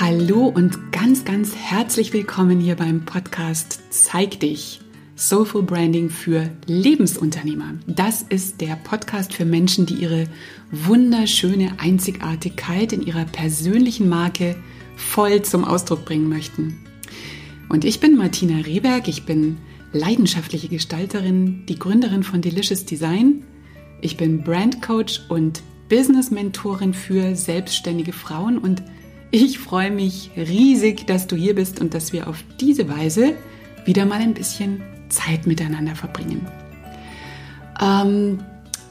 Hallo und ganz, ganz herzlich willkommen hier beim Podcast Zeig dich. Soulful Branding für Lebensunternehmer. Das ist der Podcast für Menschen, die ihre wunderschöne Einzigartigkeit in ihrer persönlichen Marke voll zum Ausdruck bringen möchten. Und ich bin Martina Rehberg, ich bin leidenschaftliche Gestalterin, die Gründerin von Delicious Design. Ich bin Brand Coach und Business Mentorin für selbstständige Frauen und ich freue mich riesig, dass du hier bist und dass wir auf diese Weise wieder mal ein bisschen Zeit miteinander verbringen. Ähm,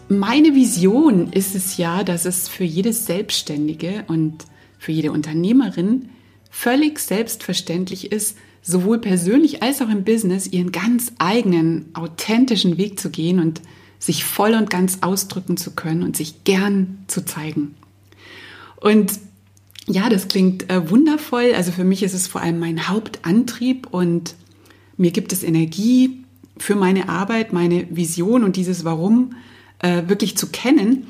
meine Vision ist es ja, dass es für jedes Selbstständige und für jede Unternehmerin völlig selbstverständlich ist, sowohl persönlich als auch im Business ihren ganz eigenen, authentischen Weg zu gehen und sich voll und ganz ausdrücken zu können und sich gern zu zeigen. Und ja, das klingt äh, wundervoll. Also für mich ist es vor allem mein Hauptantrieb und mir gibt es Energie für meine Arbeit, meine Vision und dieses Warum äh, wirklich zu kennen.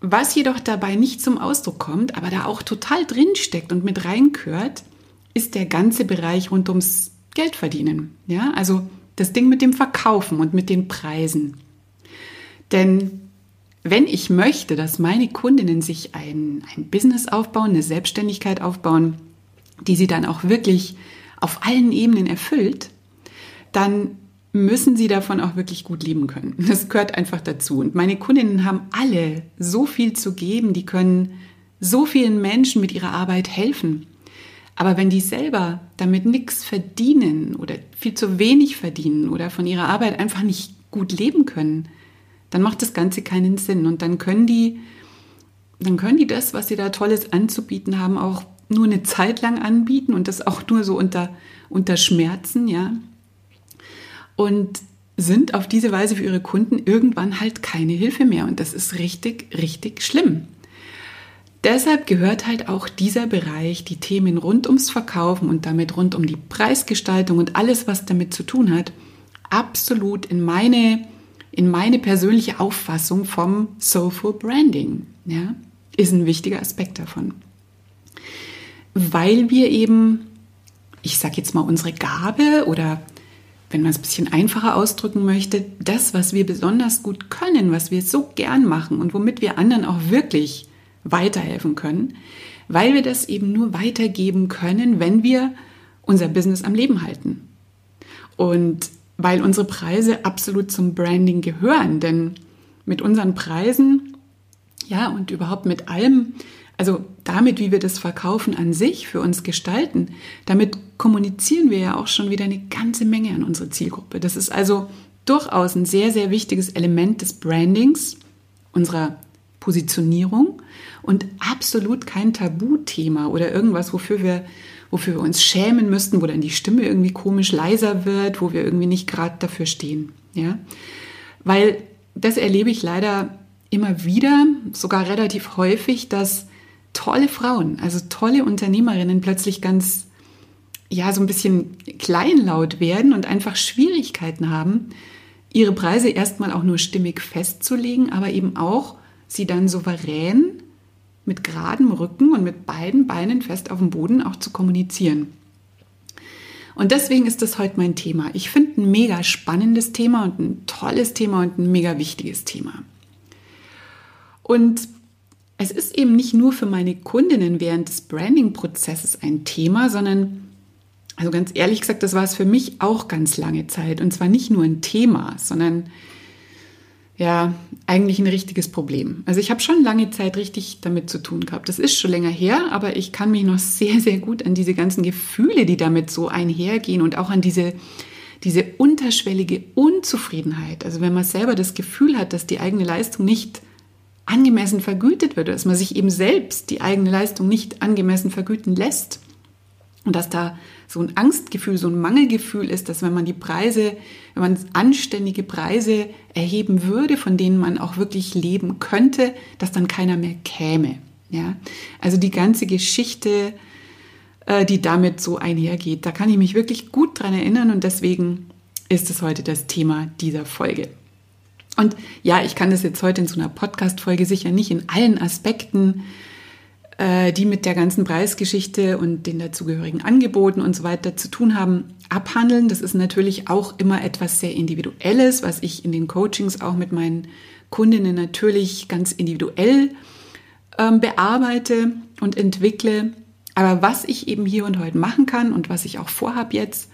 Was jedoch dabei nicht zum Ausdruck kommt, aber da auch total drin steckt und mit reingehört, ist der ganze Bereich rund ums Geldverdienen. Ja, also das Ding mit dem Verkaufen und mit den Preisen. Denn wenn ich möchte, dass meine Kundinnen sich ein, ein Business aufbauen, eine Selbstständigkeit aufbauen, die sie dann auch wirklich auf allen Ebenen erfüllt, dann müssen sie davon auch wirklich gut leben können. Das gehört einfach dazu. Und meine Kundinnen haben alle so viel zu geben, die können so vielen Menschen mit ihrer Arbeit helfen. Aber wenn die selber damit nichts verdienen oder viel zu wenig verdienen oder von ihrer Arbeit einfach nicht gut leben können, dann macht das Ganze keinen Sinn. Und dann können die, dann können die das, was sie da Tolles anzubieten haben, auch nur eine Zeit lang anbieten und das auch nur so unter, unter Schmerzen, ja. Und sind auf diese Weise für ihre Kunden irgendwann halt keine Hilfe mehr. Und das ist richtig, richtig schlimm. Deshalb gehört halt auch dieser Bereich, die Themen rund ums Verkaufen und damit rund um die Preisgestaltung und alles, was damit zu tun hat, absolut in meine in meine persönliche Auffassung vom Soulful Branding. Ja, ist ein wichtiger Aspekt davon. Weil wir eben, ich sage jetzt mal, unsere Gabe oder wenn man es ein bisschen einfacher ausdrücken möchte, das, was wir besonders gut können, was wir so gern machen und womit wir anderen auch wirklich weiterhelfen können, weil wir das eben nur weitergeben können, wenn wir unser Business am Leben halten. Und weil unsere Preise absolut zum Branding gehören. Denn mit unseren Preisen, ja, und überhaupt mit allem, also damit, wie wir das Verkaufen an sich für uns gestalten, damit kommunizieren wir ja auch schon wieder eine ganze Menge an unsere Zielgruppe. Das ist also durchaus ein sehr, sehr wichtiges Element des Brandings, unserer Positionierung und absolut kein Tabuthema oder irgendwas, wofür wir wofür wir uns schämen müssten, wo dann die Stimme irgendwie komisch leiser wird, wo wir irgendwie nicht gerade dafür stehen. Ja? Weil das erlebe ich leider immer wieder, sogar relativ häufig, dass tolle Frauen, also tolle Unternehmerinnen plötzlich ganz, ja, so ein bisschen kleinlaut werden und einfach Schwierigkeiten haben, ihre Preise erstmal auch nur stimmig festzulegen, aber eben auch sie dann souverän mit geradem Rücken und mit beiden Beinen fest auf dem Boden auch zu kommunizieren. Und deswegen ist das heute mein Thema. Ich finde ein mega spannendes Thema und ein tolles Thema und ein mega wichtiges Thema. Und es ist eben nicht nur für meine Kundinnen während des Branding-Prozesses ein Thema, sondern, also ganz ehrlich gesagt, das war es für mich auch ganz lange Zeit. Und zwar nicht nur ein Thema, sondern ja eigentlich ein richtiges Problem. Also ich habe schon lange Zeit richtig damit zu tun gehabt. Das ist schon länger her, aber ich kann mich noch sehr, sehr gut an diese ganzen Gefühle, die damit so einhergehen und auch an diese, diese unterschwellige Unzufriedenheit. Also wenn man selber das Gefühl hat, dass die eigene Leistung nicht angemessen vergütet wird, dass man sich eben selbst die eigene Leistung nicht angemessen vergüten lässt und dass da so ein Angstgefühl, so ein Mangelgefühl ist, dass wenn man die Preise, wenn man anständige Preise erheben würde, von denen man auch wirklich leben könnte, dass dann keiner mehr käme. Ja, also die ganze Geschichte, äh, die damit so einhergeht, da kann ich mich wirklich gut dran erinnern und deswegen ist es heute das Thema dieser Folge. Und ja, ich kann das jetzt heute in so einer Podcast-Folge sicher nicht in allen Aspekten die mit der ganzen Preisgeschichte und den dazugehörigen Angeboten und so weiter zu tun haben, abhandeln. Das ist natürlich auch immer etwas sehr Individuelles, was ich in den Coachings auch mit meinen Kundinnen natürlich ganz individuell ähm, bearbeite und entwickle. Aber was ich eben hier und heute machen kann und was ich auch vorhabe jetzt,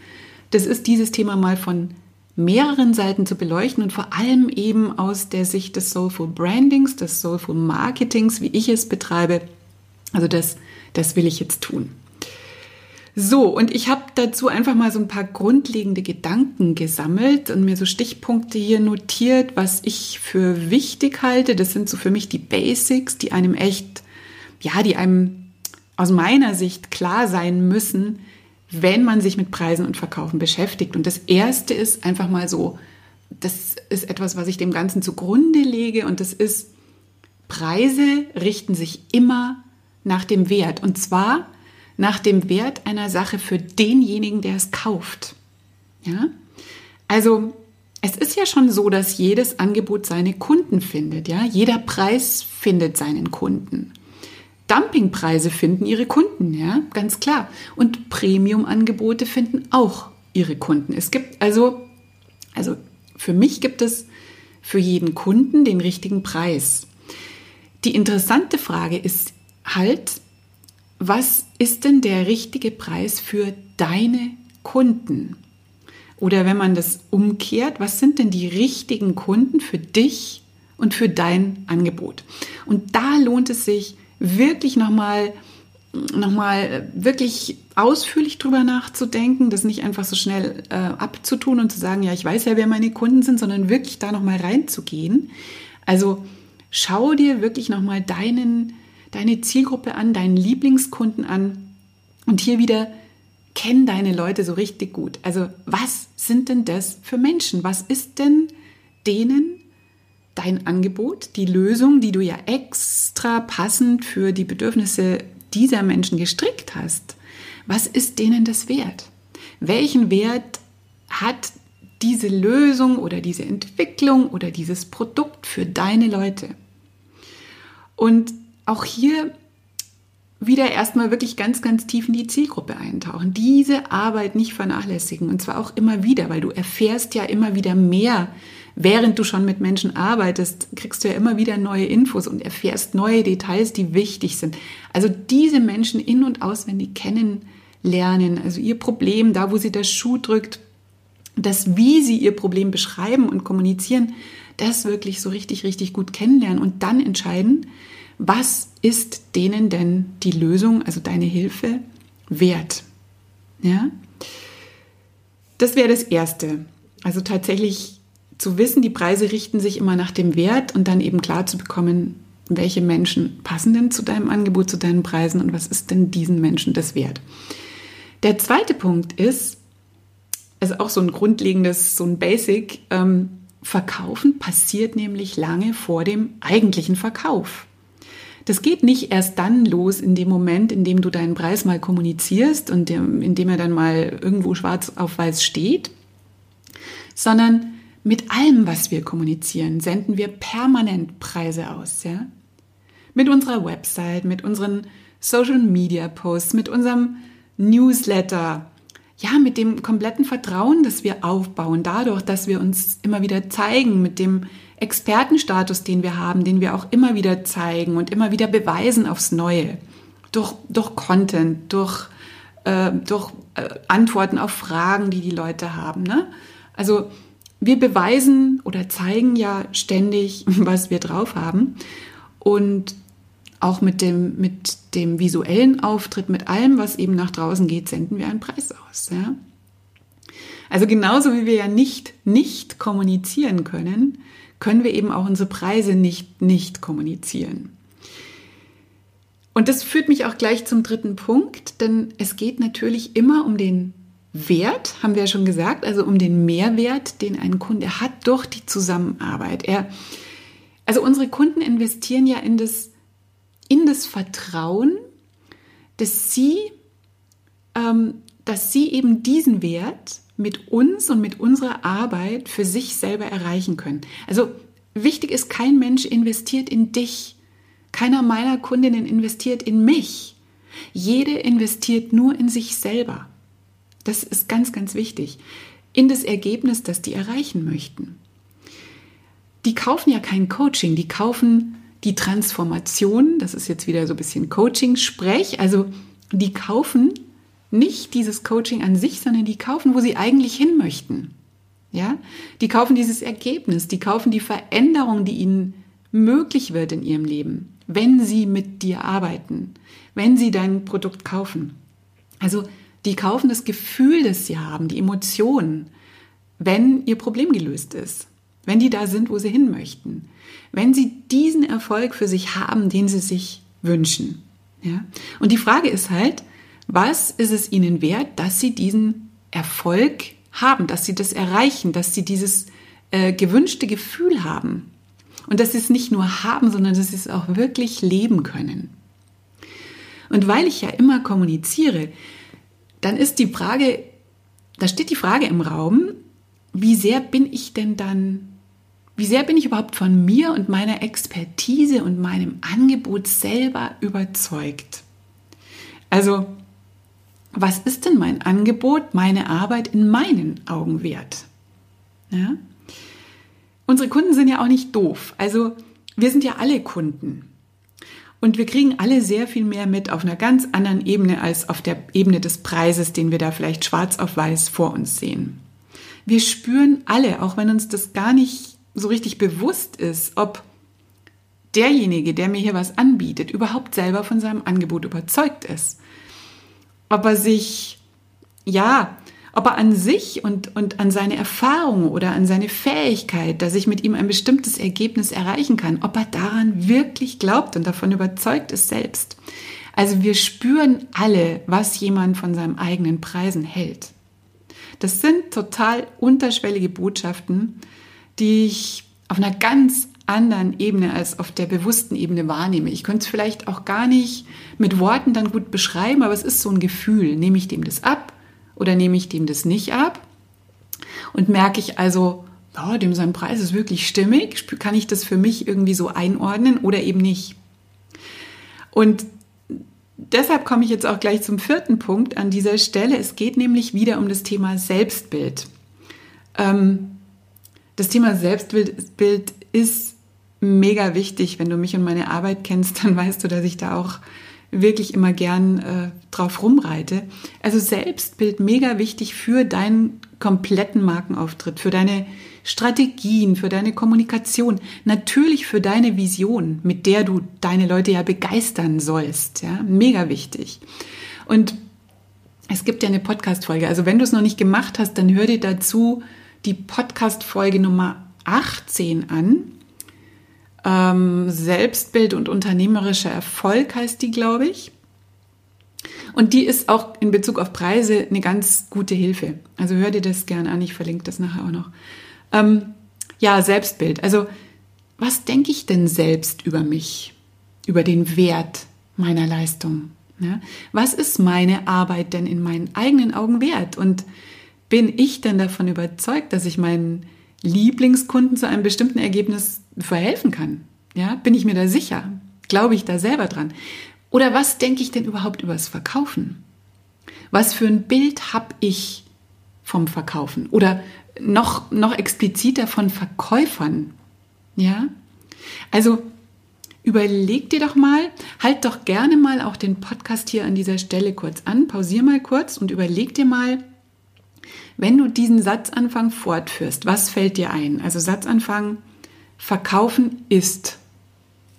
das ist dieses Thema mal von mehreren Seiten zu beleuchten und vor allem eben aus der Sicht des Soulful Brandings, des Soulful Marketings, wie ich es betreibe. Also das, das will ich jetzt tun. So, und ich habe dazu einfach mal so ein paar grundlegende Gedanken gesammelt und mir so Stichpunkte hier notiert, was ich für wichtig halte. Das sind so für mich die Basics, die einem echt, ja, die einem aus meiner Sicht klar sein müssen, wenn man sich mit Preisen und Verkaufen beschäftigt. Und das erste ist einfach mal so, das ist etwas, was ich dem Ganzen zugrunde lege und das ist, Preise richten sich immer nach dem Wert. Und zwar nach dem Wert einer Sache für denjenigen, der es kauft. Ja? Also, es ist ja schon so, dass jedes Angebot seine Kunden findet, ja? Jeder Preis findet seinen Kunden. Dumpingpreise finden ihre Kunden, ja, ganz klar. Und Premium-Angebote finden auch ihre Kunden. Es gibt also, also für mich gibt es für jeden Kunden den richtigen Preis. Die interessante Frage ist halt, was ist denn der richtige Preis für deine Kunden? Oder wenn man das umkehrt, was sind denn die richtigen Kunden für dich und für dein Angebot? Und da lohnt es sich wirklich nochmal noch mal wirklich ausführlich drüber nachzudenken, das nicht einfach so schnell äh, abzutun und zu sagen, ja, ich weiß ja, wer meine Kunden sind, sondern wirklich da nochmal reinzugehen. Also schau dir wirklich nochmal deinen deine Zielgruppe an, deinen Lieblingskunden an und hier wieder kenn deine Leute so richtig gut. Also was sind denn das für Menschen? Was ist denn denen dein Angebot, die Lösung, die du ja extra passend für die Bedürfnisse dieser Menschen gestrickt hast? Was ist denen das wert? Welchen Wert hat diese Lösung oder diese Entwicklung oder dieses Produkt für deine Leute? Und auch hier wieder erstmal wirklich ganz, ganz tief in die Zielgruppe eintauchen. Diese Arbeit nicht vernachlässigen und zwar auch immer wieder, weil du erfährst ja immer wieder mehr. Während du schon mit Menschen arbeitest, kriegst du ja immer wieder neue Infos und erfährst neue Details, die wichtig sind. Also diese Menschen in- und auswendig kennenlernen, also ihr Problem, da wo sie der Schuh drückt, das, wie sie ihr Problem beschreiben und kommunizieren, das wirklich so richtig, richtig gut kennenlernen und dann entscheiden, was ist denen denn die Lösung, also deine Hilfe, wert? Ja? Das wäre das Erste. Also tatsächlich zu wissen, die Preise richten sich immer nach dem Wert und dann eben klar zu bekommen, welche Menschen passen denn zu deinem Angebot, zu deinen Preisen und was ist denn diesen Menschen das wert. Der zweite Punkt ist, also auch so ein grundlegendes, so ein Basic, ähm, Verkaufen passiert nämlich lange vor dem eigentlichen Verkauf. Das geht nicht erst dann los in dem Moment, in dem du deinen Preis mal kommunizierst und in dem er dann mal irgendwo schwarz auf weiß steht, sondern mit allem, was wir kommunizieren, senden wir permanent Preise aus, ja? Mit unserer Website, mit unseren Social Media Posts, mit unserem Newsletter, ja, mit dem kompletten Vertrauen, das wir aufbauen, dadurch, dass wir uns immer wieder zeigen, mit dem Expertenstatus, den wir haben, den wir auch immer wieder zeigen und immer wieder beweisen aufs Neue. Durch, durch Content, durch, äh, durch äh, Antworten auf Fragen, die die Leute haben. Ne? Also wir beweisen oder zeigen ja ständig, was wir drauf haben. Und auch mit dem, mit dem visuellen Auftritt, mit allem, was eben nach draußen geht, senden wir einen Preis aus. Ja? Also genauso wie wir ja nicht nicht kommunizieren können, können wir eben auch unsere Preise nicht nicht kommunizieren. Und das führt mich auch gleich zum dritten Punkt, denn es geht natürlich immer um den Wert, haben wir ja schon gesagt, also um den Mehrwert, den ein Kunde hat durch die Zusammenarbeit. Er, also unsere Kunden investieren ja in das, in das Vertrauen, dass sie, ähm, dass sie eben diesen Wert mit uns und mit unserer Arbeit für sich selber erreichen können. Also wichtig ist, kein Mensch investiert in dich, Keiner meiner Kundinnen investiert in mich. Jede investiert nur in sich selber. Das ist ganz, ganz wichtig. In das Ergebnis, das die erreichen möchten. Die kaufen ja kein Coaching, die kaufen die Transformation. Das ist jetzt wieder so ein bisschen Coaching-Sprech. Also die kaufen nicht dieses Coaching an sich, sondern die kaufen, wo sie eigentlich hin möchten. Ja, die kaufen dieses Ergebnis, die kaufen die Veränderung, die ihnen möglich wird in ihrem Leben, wenn sie mit dir arbeiten, wenn sie dein Produkt kaufen. Also die kaufen das Gefühl, das sie haben, die Emotionen, wenn ihr Problem gelöst ist, wenn die da sind, wo sie hin möchten, wenn sie diesen Erfolg für sich haben, den sie sich wünschen. Ja? Und die Frage ist halt, was ist es ihnen wert, dass sie diesen Erfolg haben, dass sie das erreichen, dass sie dieses äh, gewünschte Gefühl haben. Und dass sie es nicht nur haben, sondern dass sie es auch wirklich leben können. Und weil ich ja immer kommuniziere, dann ist die Frage, da steht die Frage im Raum, wie sehr bin ich denn dann, wie sehr bin ich überhaupt von mir und meiner Expertise und meinem Angebot selber überzeugt? Also, was ist denn mein Angebot, meine Arbeit in meinen Augen wert? Ja? Unsere Kunden sind ja auch nicht doof. Also wir sind ja alle Kunden. Und wir kriegen alle sehr viel mehr mit auf einer ganz anderen Ebene als auf der Ebene des Preises, den wir da vielleicht schwarz auf weiß vor uns sehen. Wir spüren alle, auch wenn uns das gar nicht so richtig bewusst ist, ob derjenige, der mir hier was anbietet, überhaupt selber von seinem Angebot überzeugt ist ob er sich, ja, ob er an sich und, und an seine Erfahrung oder an seine Fähigkeit, dass ich mit ihm ein bestimmtes Ergebnis erreichen kann, ob er daran wirklich glaubt und davon überzeugt ist selbst. Also wir spüren alle, was jemand von seinem eigenen Preisen hält. Das sind total unterschwellige Botschaften, die ich auf einer ganz anderen Ebene als auf der bewussten Ebene wahrnehme. Ich könnte es vielleicht auch gar nicht mit Worten dann gut beschreiben, aber es ist so ein Gefühl. Nehme ich dem das ab oder nehme ich dem das nicht ab? Und merke ich also, ja, dem sein Preis ist wirklich stimmig, kann ich das für mich irgendwie so einordnen oder eben nicht? Und deshalb komme ich jetzt auch gleich zum vierten Punkt an dieser Stelle. Es geht nämlich wieder um das Thema Selbstbild. Ähm, das Thema Selbstbild ist mega wichtig. Wenn du mich und meine Arbeit kennst, dann weißt du, dass ich da auch wirklich immer gern äh, drauf rumreite. Also Selbstbild mega wichtig für deinen kompletten Markenauftritt, für deine Strategien, für deine Kommunikation, natürlich für deine Vision, mit der du deine Leute ja begeistern sollst. Ja, mega wichtig. Und es gibt ja eine Podcast-Folge. Also wenn du es noch nicht gemacht hast, dann hör dir dazu die Podcast-Folge Nummer 18 an. Ähm, Selbstbild und unternehmerischer Erfolg heißt die, glaube ich. Und die ist auch in Bezug auf Preise eine ganz gute Hilfe. Also hör dir das gerne an, ich verlinke das nachher auch noch. Ähm, ja, Selbstbild. Also was denke ich denn selbst über mich, über den Wert meiner Leistung? Ja? Was ist meine Arbeit denn in meinen eigenen Augen wert? Und bin ich denn davon überzeugt, dass ich meinen Lieblingskunden zu einem bestimmten Ergebnis verhelfen kann? Ja, bin ich mir da sicher? Glaube ich da selber dran? Oder was denke ich denn überhaupt über das Verkaufen? Was für ein Bild habe ich vom Verkaufen? Oder noch, noch expliziter von Verkäufern? Ja? Also überleg dir doch mal, halt doch gerne mal auch den Podcast hier an dieser Stelle kurz an, pausier mal kurz und überleg dir mal, wenn du diesen Satzanfang fortführst, was fällt dir ein? Also Satzanfang, verkaufen ist.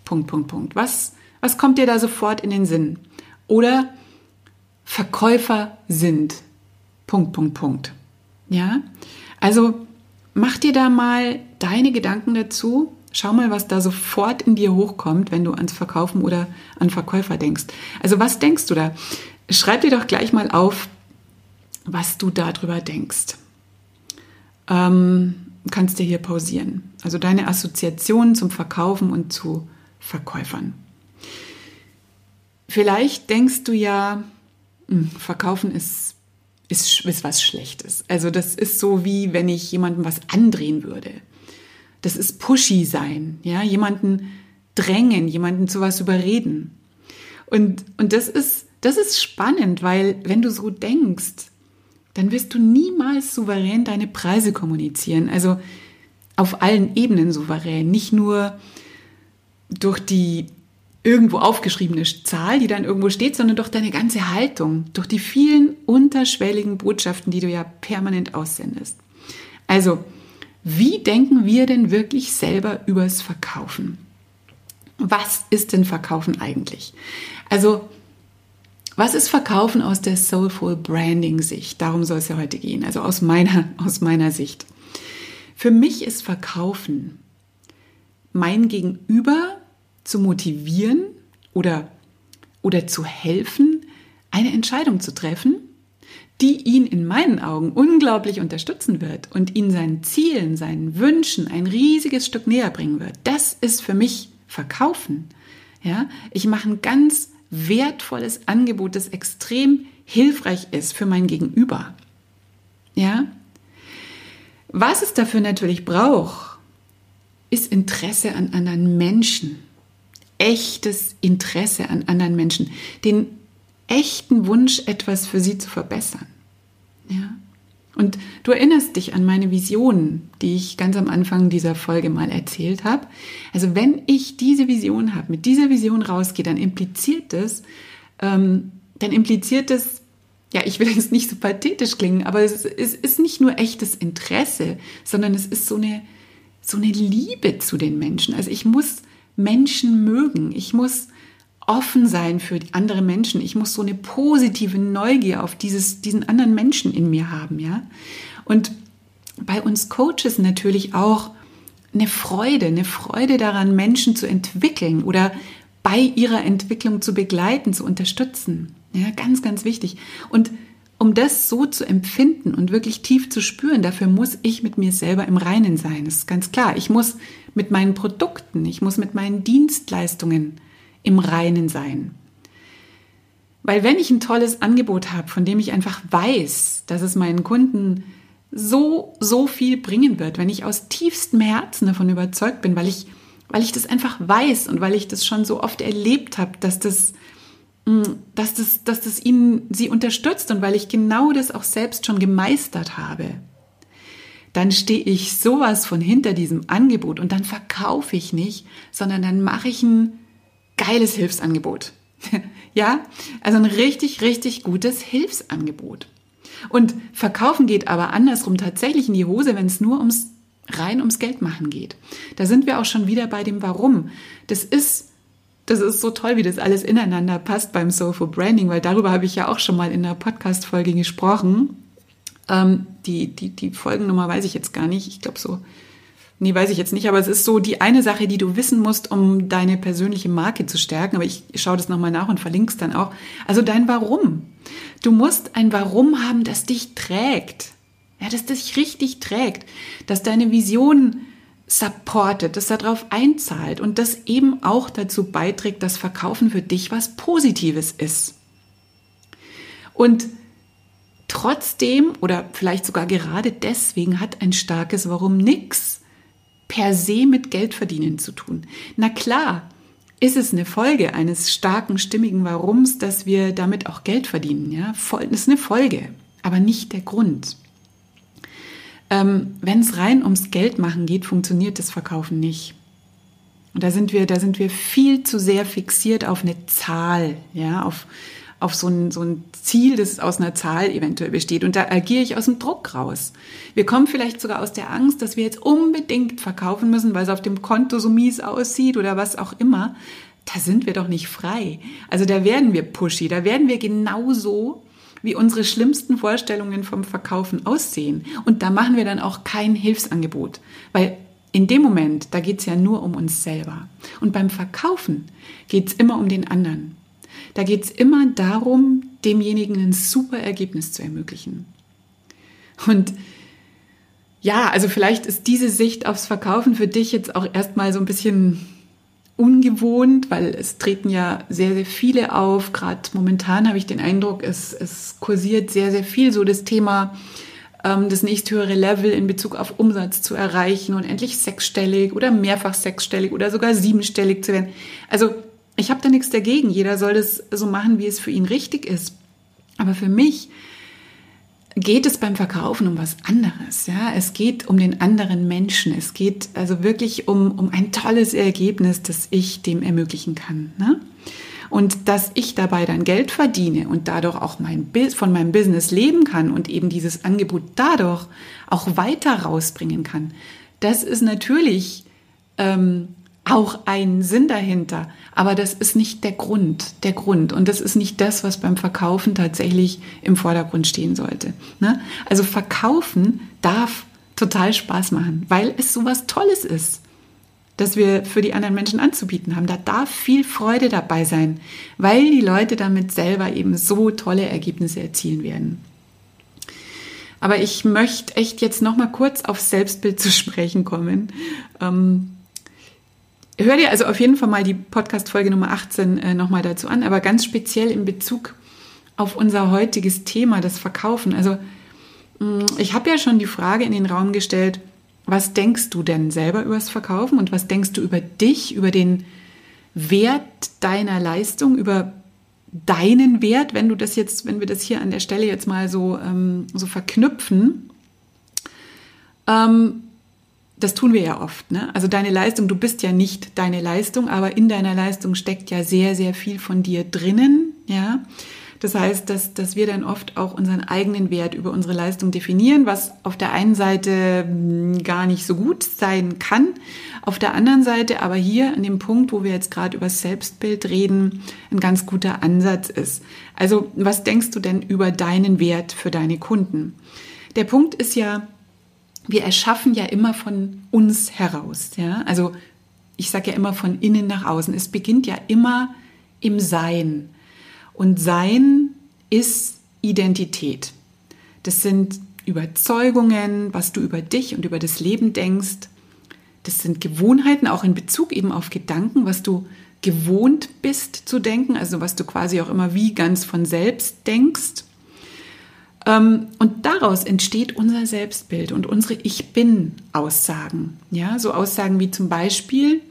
Punkt, Punkt, Punkt. Was, was kommt dir da sofort in den Sinn? Oder Verkäufer sind. Punkt, Punkt, Punkt. Ja? Also mach dir da mal deine Gedanken dazu. Schau mal, was da sofort in dir hochkommt, wenn du ans Verkaufen oder an Verkäufer denkst. Also was denkst du da? Schreib dir doch gleich mal auf, was du darüber denkst. Ähm, kannst dir hier pausieren. Also deine Assoziationen zum Verkaufen und zu Verkäufern. Vielleicht denkst du ja, hm, Verkaufen ist, ist, ist was Schlechtes. Also das ist so wie wenn ich jemandem was andrehen würde. Das ist pushy sein, ja, jemanden drängen, jemanden zu was überreden. Und, und das ist, das ist spannend, weil wenn du so denkst, dann wirst du niemals souverän deine Preise kommunizieren. Also auf allen Ebenen souverän. Nicht nur durch die irgendwo aufgeschriebene Zahl, die dann irgendwo steht, sondern durch deine ganze Haltung, durch die vielen unterschwelligen Botschaften, die du ja permanent aussendest. Also, wie denken wir denn wirklich selber übers Verkaufen? Was ist denn Verkaufen eigentlich? Also, was ist Verkaufen aus der Soulful Branding Sicht? Darum soll es ja heute gehen, also aus meiner, aus meiner Sicht. Für mich ist Verkaufen mein Gegenüber zu motivieren oder, oder zu helfen, eine Entscheidung zu treffen, die ihn in meinen Augen unglaublich unterstützen wird und ihn seinen Zielen, seinen Wünschen ein riesiges Stück näher bringen wird. Das ist für mich Verkaufen. Ja, ich mache ein ganz wertvolles Angebot, das extrem hilfreich ist für mein Gegenüber. Ja? Was es dafür natürlich braucht, ist Interesse an anderen Menschen. Echtes Interesse an anderen Menschen. Den echten Wunsch, etwas für sie zu verbessern. Ja? Und du erinnerst dich an meine Visionen, die ich ganz am Anfang dieser Folge mal erzählt habe. Also wenn ich diese Vision habe, mit dieser Vision rausgehe, dann impliziert das, ähm, dann impliziert das, ja, ich will jetzt nicht so pathetisch klingen, aber es ist, es ist nicht nur echtes Interesse, sondern es ist so eine, so eine Liebe zu den Menschen. Also ich muss Menschen mögen. Ich muss offen sein für andere Menschen. Ich muss so eine positive Neugier auf dieses, diesen anderen Menschen in mir haben, ja. Und bei uns Coaches natürlich auch eine Freude, eine Freude daran, Menschen zu entwickeln oder bei ihrer Entwicklung zu begleiten, zu unterstützen. Ja, ganz, ganz wichtig. Und um das so zu empfinden und wirklich tief zu spüren, dafür muss ich mit mir selber im Reinen sein. Das ist ganz klar. Ich muss mit meinen Produkten, ich muss mit meinen Dienstleistungen im Reinen sein. Weil wenn ich ein tolles Angebot habe, von dem ich einfach weiß, dass es meinen Kunden so, so viel bringen wird, wenn ich aus tiefstem Herzen davon überzeugt bin, weil ich, weil ich das einfach weiß und weil ich das schon so oft erlebt habe, dass das, mm, dass das, dass das ihnen, sie unterstützt und weil ich genau das auch selbst schon gemeistert habe, dann stehe ich sowas von hinter diesem Angebot und dann verkaufe ich nicht, sondern dann mache ich ein geiles Hilfsangebot. ja, also ein richtig, richtig gutes Hilfsangebot. Und verkaufen geht aber andersrum tatsächlich in die Hose, wenn es nur ums rein ums Geld machen geht. Da sind wir auch schon wieder bei dem Warum. Das ist, das ist so toll, wie das alles ineinander passt beim Soulful Branding, weil darüber habe ich ja auch schon mal in einer Podcast-Folge gesprochen. Ähm, die, die, die Folgennummer weiß ich jetzt gar nicht. Ich glaube so Nee, weiß ich jetzt nicht, aber es ist so die eine Sache, die du wissen musst, um deine persönliche Marke zu stärken. Aber ich schaue das nochmal nach und verlinke es dann auch. Also dein Warum. Du musst ein Warum haben, das dich trägt. Ja, das dich richtig trägt. Dass deine Vision supportet, das darauf einzahlt und das eben auch dazu beiträgt, dass Verkaufen für dich was Positives ist. Und trotzdem oder vielleicht sogar gerade deswegen hat ein starkes Warum nix per se mit Geldverdienen zu tun. Na klar, ist es eine Folge eines starken, stimmigen Warums, dass wir damit auch Geld verdienen. Ja, das ist eine Folge, aber nicht der Grund. Ähm, Wenn es rein ums Geld machen geht, funktioniert das Verkaufen nicht. Und da sind wir, da sind wir viel zu sehr fixiert auf eine Zahl, ja, auf auf so ein, so ein Ziel, das aus einer Zahl eventuell besteht. Und da agiere ich aus dem Druck raus. Wir kommen vielleicht sogar aus der Angst, dass wir jetzt unbedingt verkaufen müssen, weil es auf dem Konto so mies aussieht oder was auch immer. Da sind wir doch nicht frei. Also da werden wir pushy, da werden wir genauso wie unsere schlimmsten Vorstellungen vom Verkaufen aussehen. Und da machen wir dann auch kein Hilfsangebot, weil in dem Moment, da geht es ja nur um uns selber. Und beim Verkaufen geht es immer um den anderen. Da geht es immer darum, demjenigen ein super Ergebnis zu ermöglichen. Und ja, also vielleicht ist diese Sicht aufs Verkaufen für dich jetzt auch erstmal so ein bisschen ungewohnt, weil es treten ja sehr, sehr viele auf. Gerade momentan habe ich den Eindruck, es, es kursiert sehr, sehr viel so das Thema ähm, das nächsthöhere Level in Bezug auf Umsatz zu erreichen und endlich sechsstellig oder mehrfach sechsstellig oder sogar siebenstellig zu werden. Also ich habe da nichts dagegen. Jeder soll das so machen, wie es für ihn richtig ist. Aber für mich geht es beim Verkaufen um was anderes. Ja, es geht um den anderen Menschen. Es geht also wirklich um, um ein tolles Ergebnis, das ich dem ermöglichen kann. Ne? Und dass ich dabei dann Geld verdiene und dadurch auch mein, von meinem Business leben kann und eben dieses Angebot dadurch auch weiter rausbringen kann. Das ist natürlich ähm, auch ein Sinn dahinter. Aber das ist nicht der Grund, der Grund. Und das ist nicht das, was beim Verkaufen tatsächlich im Vordergrund stehen sollte. Ne? Also Verkaufen darf total Spaß machen, weil es so was Tolles ist, das wir für die anderen Menschen anzubieten haben. Da darf viel Freude dabei sein, weil die Leute damit selber eben so tolle Ergebnisse erzielen werden. Aber ich möchte echt jetzt noch mal kurz auf Selbstbild zu sprechen kommen. Ähm, Hör dir also auf jeden Fall mal die Podcast-Folge Nummer 18 äh, nochmal dazu an, aber ganz speziell in Bezug auf unser heutiges Thema, das Verkaufen. Also, mm, ich habe ja schon die Frage in den Raum gestellt, was denkst du denn selber über das Verkaufen und was denkst du über dich, über den Wert deiner Leistung, über deinen Wert, wenn du das jetzt, wenn wir das hier an der Stelle jetzt mal so, ähm, so verknüpfen? Ähm, das tun wir ja oft. Ne? Also deine Leistung, du bist ja nicht deine Leistung, aber in deiner Leistung steckt ja sehr, sehr viel von dir drinnen. Ja, das heißt, dass, dass wir dann oft auch unseren eigenen Wert über unsere Leistung definieren, was auf der einen Seite hm, gar nicht so gut sein kann, auf der anderen Seite aber hier an dem Punkt, wo wir jetzt gerade über Selbstbild reden, ein ganz guter Ansatz ist. Also was denkst du denn über deinen Wert für deine Kunden? Der Punkt ist ja, wir erschaffen ja immer von uns heraus. Ja? Also ich sage ja immer von innen nach außen. Es beginnt ja immer im Sein. Und Sein ist Identität. Das sind Überzeugungen, was du über dich und über das Leben denkst. Das sind Gewohnheiten, auch in Bezug eben auf Gedanken, was du gewohnt bist zu denken, also was du quasi auch immer wie ganz von selbst denkst. Ähm, und daraus entsteht unser Selbstbild und unsere Ich bin-Aussagen. Ja, so Aussagen wie zum Beispiel,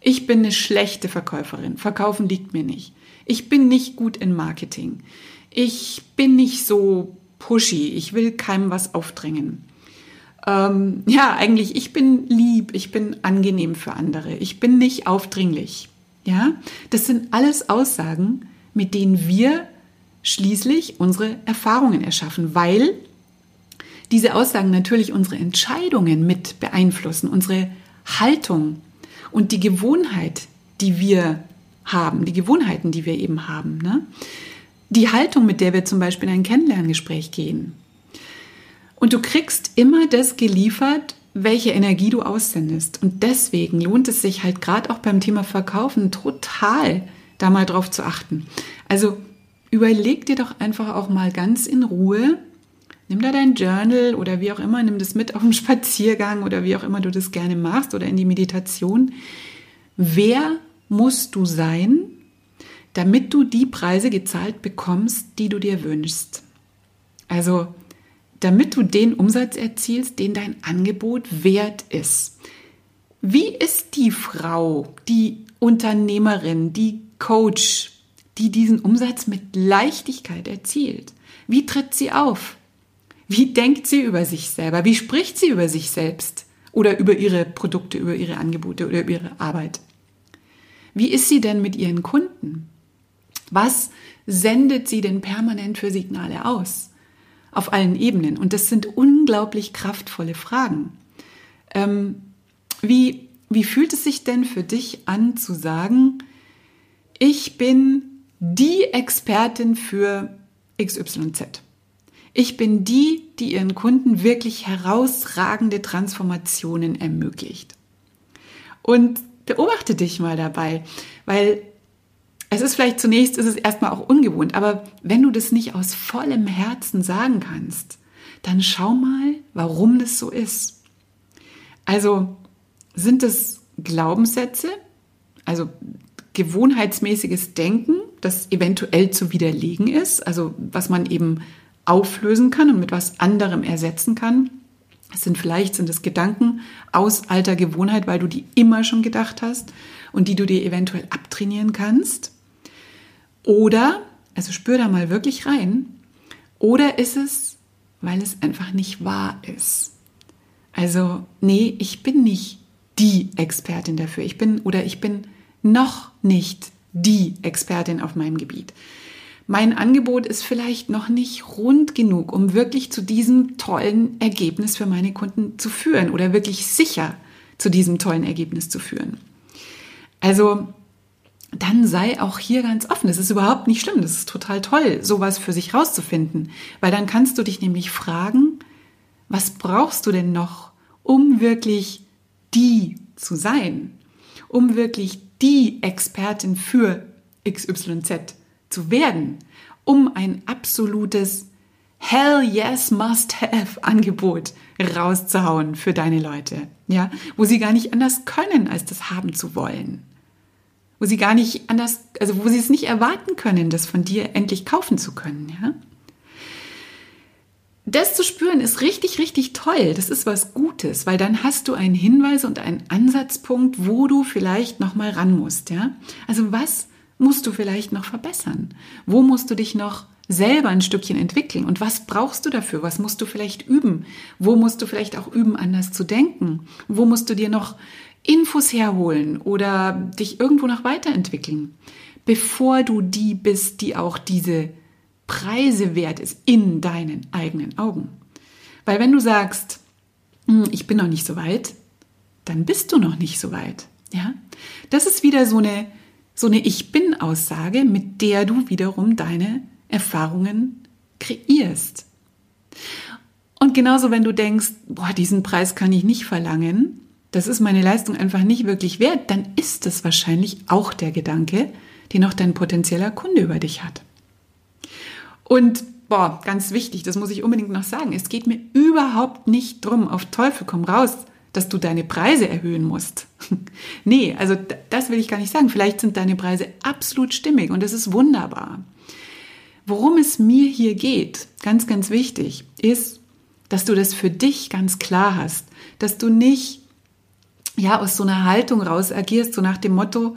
ich bin eine schlechte Verkäuferin, verkaufen liegt mir nicht. Ich bin nicht gut in Marketing. Ich bin nicht so pushy, ich will keinem was aufdrängen. Ähm, ja, eigentlich, ich bin lieb, ich bin angenehm für andere, ich bin nicht aufdringlich. Ja, das sind alles Aussagen, mit denen wir schließlich unsere Erfahrungen erschaffen, weil diese Aussagen natürlich unsere Entscheidungen mit beeinflussen, unsere Haltung und die Gewohnheit, die wir haben, die Gewohnheiten, die wir eben haben. Ne? Die Haltung, mit der wir zum Beispiel in ein Kennenlerngespräch gehen. Und du kriegst immer das geliefert, welche Energie du aussendest. Und deswegen lohnt es sich halt gerade auch beim Thema Verkaufen total, da mal drauf zu achten. Also überleg dir doch einfach auch mal ganz in Ruhe, nimm da dein Journal oder wie auch immer, nimm das mit auf den Spaziergang oder wie auch immer du das gerne machst oder in die Meditation. Wer musst du sein, damit du die Preise gezahlt bekommst, die du dir wünschst? Also, damit du den Umsatz erzielst, den dein Angebot wert ist. Wie ist die Frau, die Unternehmerin, die Coach, die diesen Umsatz mit Leichtigkeit erzielt? Wie tritt sie auf? Wie denkt sie über sich selber? Wie spricht sie über sich selbst? Oder über ihre Produkte, über ihre Angebote oder über ihre Arbeit? Wie ist sie denn mit ihren Kunden? Was sendet sie denn permanent für Signale aus? Auf allen Ebenen. Und das sind unglaublich kraftvolle Fragen. Ähm, wie, wie fühlt es sich denn für dich an zu sagen, ich bin die Expertin für XYZ. Ich bin die, die ihren Kunden wirklich herausragende Transformationen ermöglicht. Und beobachte dich mal dabei, weil es ist vielleicht zunächst, ist es erstmal auch ungewohnt, aber wenn du das nicht aus vollem Herzen sagen kannst, dann schau mal, warum das so ist. Also sind es Glaubenssätze, also gewohnheitsmäßiges Denken, das eventuell zu widerlegen ist, also was man eben auflösen kann und mit was anderem ersetzen kann. Es sind vielleicht sind es Gedanken aus alter Gewohnheit, weil du die immer schon gedacht hast und die du dir eventuell abtrainieren kannst. Oder, also spür da mal wirklich rein, oder ist es, weil es einfach nicht wahr ist? Also, nee, ich bin nicht die Expertin dafür. Ich bin oder ich bin noch nicht die Expertin auf meinem Gebiet. Mein Angebot ist vielleicht noch nicht rund genug, um wirklich zu diesem tollen Ergebnis für meine Kunden zu führen oder wirklich sicher zu diesem tollen Ergebnis zu führen. Also dann sei auch hier ganz offen. Das ist überhaupt nicht schlimm. Das ist total toll, sowas für sich rauszufinden. Weil dann kannst du dich nämlich fragen, was brauchst du denn noch, um wirklich die zu sein? Um wirklich die Expertin für XYZ zu werden? Um ein absolutes Hell yes, must have Angebot rauszuhauen für deine Leute, ja, wo sie gar nicht anders können, als das haben zu wollen wo sie gar nicht anders, also wo sie es nicht erwarten können, das von dir endlich kaufen zu können, ja. Das zu spüren ist richtig, richtig toll. Das ist was Gutes, weil dann hast du einen Hinweis und einen Ansatzpunkt, wo du vielleicht noch mal ran musst, ja. Also was musst du vielleicht noch verbessern? Wo musst du dich noch selber ein Stückchen entwickeln? Und was brauchst du dafür? Was musst du vielleicht üben? Wo musst du vielleicht auch üben, anders zu denken? Wo musst du dir noch Infos herholen oder dich irgendwo noch weiterentwickeln, bevor du die bist, die auch diese Preise wert ist in deinen eigenen Augen. Weil wenn du sagst, hm, ich bin noch nicht so weit, dann bist du noch nicht so weit. Ja? Das ist wieder so eine, so eine Ich bin Aussage, mit der du wiederum deine Erfahrungen kreierst. Und genauso, wenn du denkst, boah, diesen Preis kann ich nicht verlangen, das ist meine Leistung einfach nicht wirklich wert, dann ist es wahrscheinlich auch der Gedanke, den auch dein potenzieller Kunde über dich hat. Und boah, ganz wichtig, das muss ich unbedingt noch sagen, es geht mir überhaupt nicht drum, auf Teufel komm raus, dass du deine Preise erhöhen musst. nee, also das will ich gar nicht sagen. Vielleicht sind deine Preise absolut stimmig und das ist wunderbar. Worum es mir hier geht, ganz, ganz wichtig, ist, dass du das für dich ganz klar hast, dass du nicht ja aus so einer Haltung raus agierst, so nach dem Motto,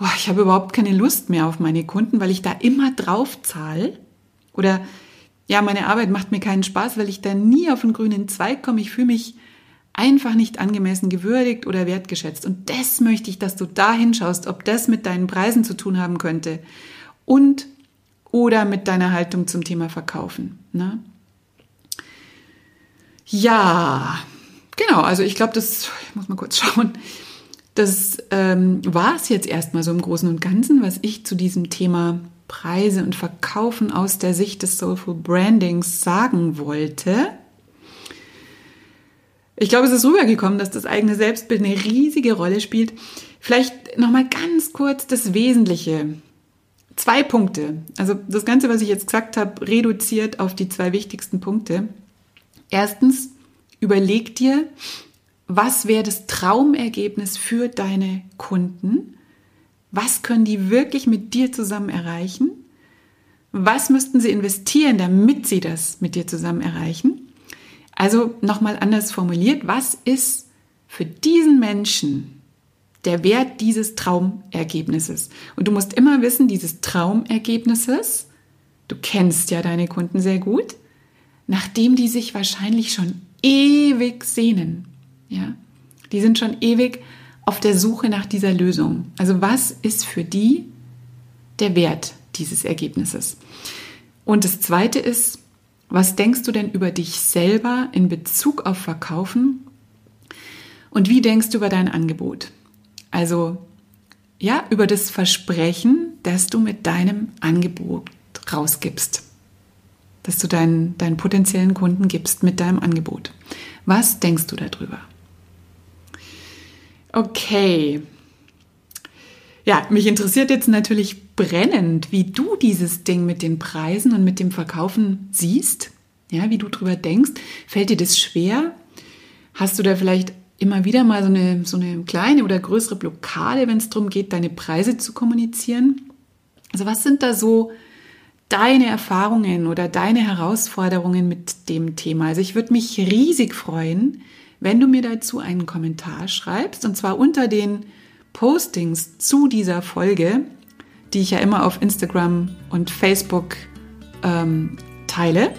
boah, ich habe überhaupt keine Lust mehr auf meine Kunden, weil ich da immer drauf zahle oder ja, meine Arbeit macht mir keinen Spaß, weil ich da nie auf den grünen Zweig komme. Ich fühle mich einfach nicht angemessen gewürdigt oder wertgeschätzt. Und das möchte ich, dass du da hinschaust, ob das mit deinen Preisen zu tun haben könnte und oder mit deiner Haltung zum Thema Verkaufen. Ne? Ja, Genau, also ich glaube, das, ich muss mal kurz schauen, das ähm, war es jetzt erstmal so im Großen und Ganzen, was ich zu diesem Thema Preise und Verkaufen aus der Sicht des Soulful Brandings sagen wollte. Ich glaube, es ist rübergekommen, dass das eigene Selbstbild eine riesige Rolle spielt. Vielleicht nochmal ganz kurz das Wesentliche. Zwei Punkte. Also das Ganze, was ich jetzt gesagt habe, reduziert auf die zwei wichtigsten Punkte. Erstens, Überleg dir, was wäre das Traumergebnis für deine Kunden? Was können die wirklich mit dir zusammen erreichen? Was müssten sie investieren, damit sie das mit dir zusammen erreichen? Also nochmal anders formuliert, was ist für diesen Menschen der Wert dieses Traumergebnisses? Und du musst immer wissen, dieses Traumergebnisses, du kennst ja deine Kunden sehr gut, nachdem die sich wahrscheinlich schon ewig sehnen. Ja, die sind schon ewig auf der Suche nach dieser Lösung. Also was ist für die der Wert dieses Ergebnisses? Und das Zweite ist, was denkst du denn über dich selber in Bezug auf Verkaufen? Und wie denkst du über dein Angebot? Also ja, über das Versprechen, das du mit deinem Angebot rausgibst das du deinen, deinen potenziellen Kunden gibst mit deinem Angebot. Was denkst du darüber? Okay. Ja, mich interessiert jetzt natürlich brennend, wie du dieses Ding mit den Preisen und mit dem Verkaufen siehst. Ja, wie du darüber denkst. Fällt dir das schwer? Hast du da vielleicht immer wieder mal so eine, so eine kleine oder größere Blockade, wenn es darum geht, deine Preise zu kommunizieren? Also was sind da so deine Erfahrungen oder deine Herausforderungen mit dem Thema. Also ich würde mich riesig freuen, wenn du mir dazu einen Kommentar schreibst, und zwar unter den Postings zu dieser Folge, die ich ja immer auf Instagram und Facebook ähm, teile.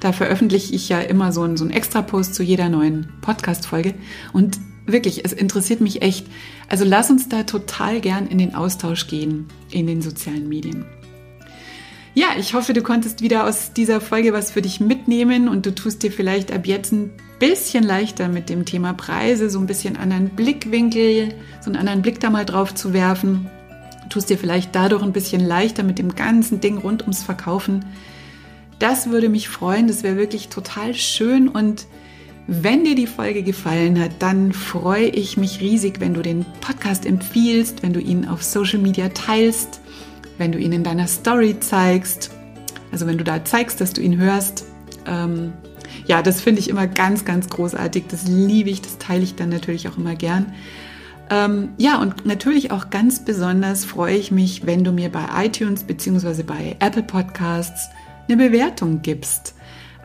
Da veröffentliche ich ja immer so einen, so einen Extra-Post zu jeder neuen Podcast-Folge. Und wirklich, es interessiert mich echt. Also lass uns da total gern in den Austausch gehen in den sozialen Medien. Ja, ich hoffe, du konntest wieder aus dieser Folge was für dich mitnehmen und du tust dir vielleicht ab jetzt ein bisschen leichter mit dem Thema Preise, so ein bisschen anderen Blickwinkel, so einen anderen Blick da mal drauf zu werfen. Tust dir vielleicht dadurch ein bisschen leichter mit dem ganzen Ding rund ums Verkaufen. Das würde mich freuen, das wäre wirklich total schön und wenn dir die Folge gefallen hat, dann freue ich mich riesig, wenn du den Podcast empfiehlst, wenn du ihn auf Social Media teilst, wenn du ihn in deiner Story zeigst, also wenn du da zeigst, dass du ihn hörst. Ähm, ja, das finde ich immer ganz, ganz großartig. Das liebe ich, das teile ich dann natürlich auch immer gern. Ähm, ja, und natürlich auch ganz besonders freue ich mich, wenn du mir bei iTunes bzw. bei Apple Podcasts eine Bewertung gibst.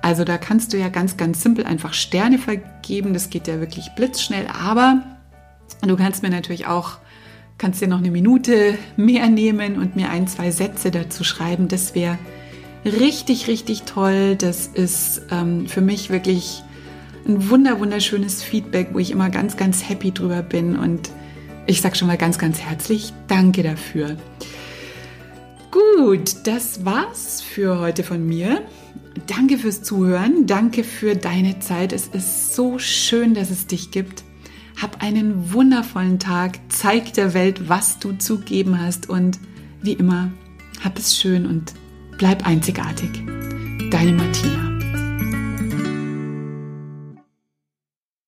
Also da kannst du ja ganz, ganz simpel einfach Sterne vergeben. Das geht ja wirklich blitzschnell. Aber du kannst mir natürlich auch, kannst dir noch eine Minute mehr nehmen und mir ein, zwei Sätze dazu schreiben. Das wäre richtig, richtig toll. Das ist ähm, für mich wirklich ein wunder, wunderschönes Feedback, wo ich immer ganz, ganz happy drüber bin. Und ich sage schon mal ganz, ganz herzlich Danke dafür. Gut, das war's für heute von mir. Danke fürs Zuhören, danke für deine Zeit. Es ist so schön, dass es dich gibt. Hab einen wundervollen Tag, zeig der Welt, was du zu geben hast und wie immer, hab es schön und bleib einzigartig. Deine Martina.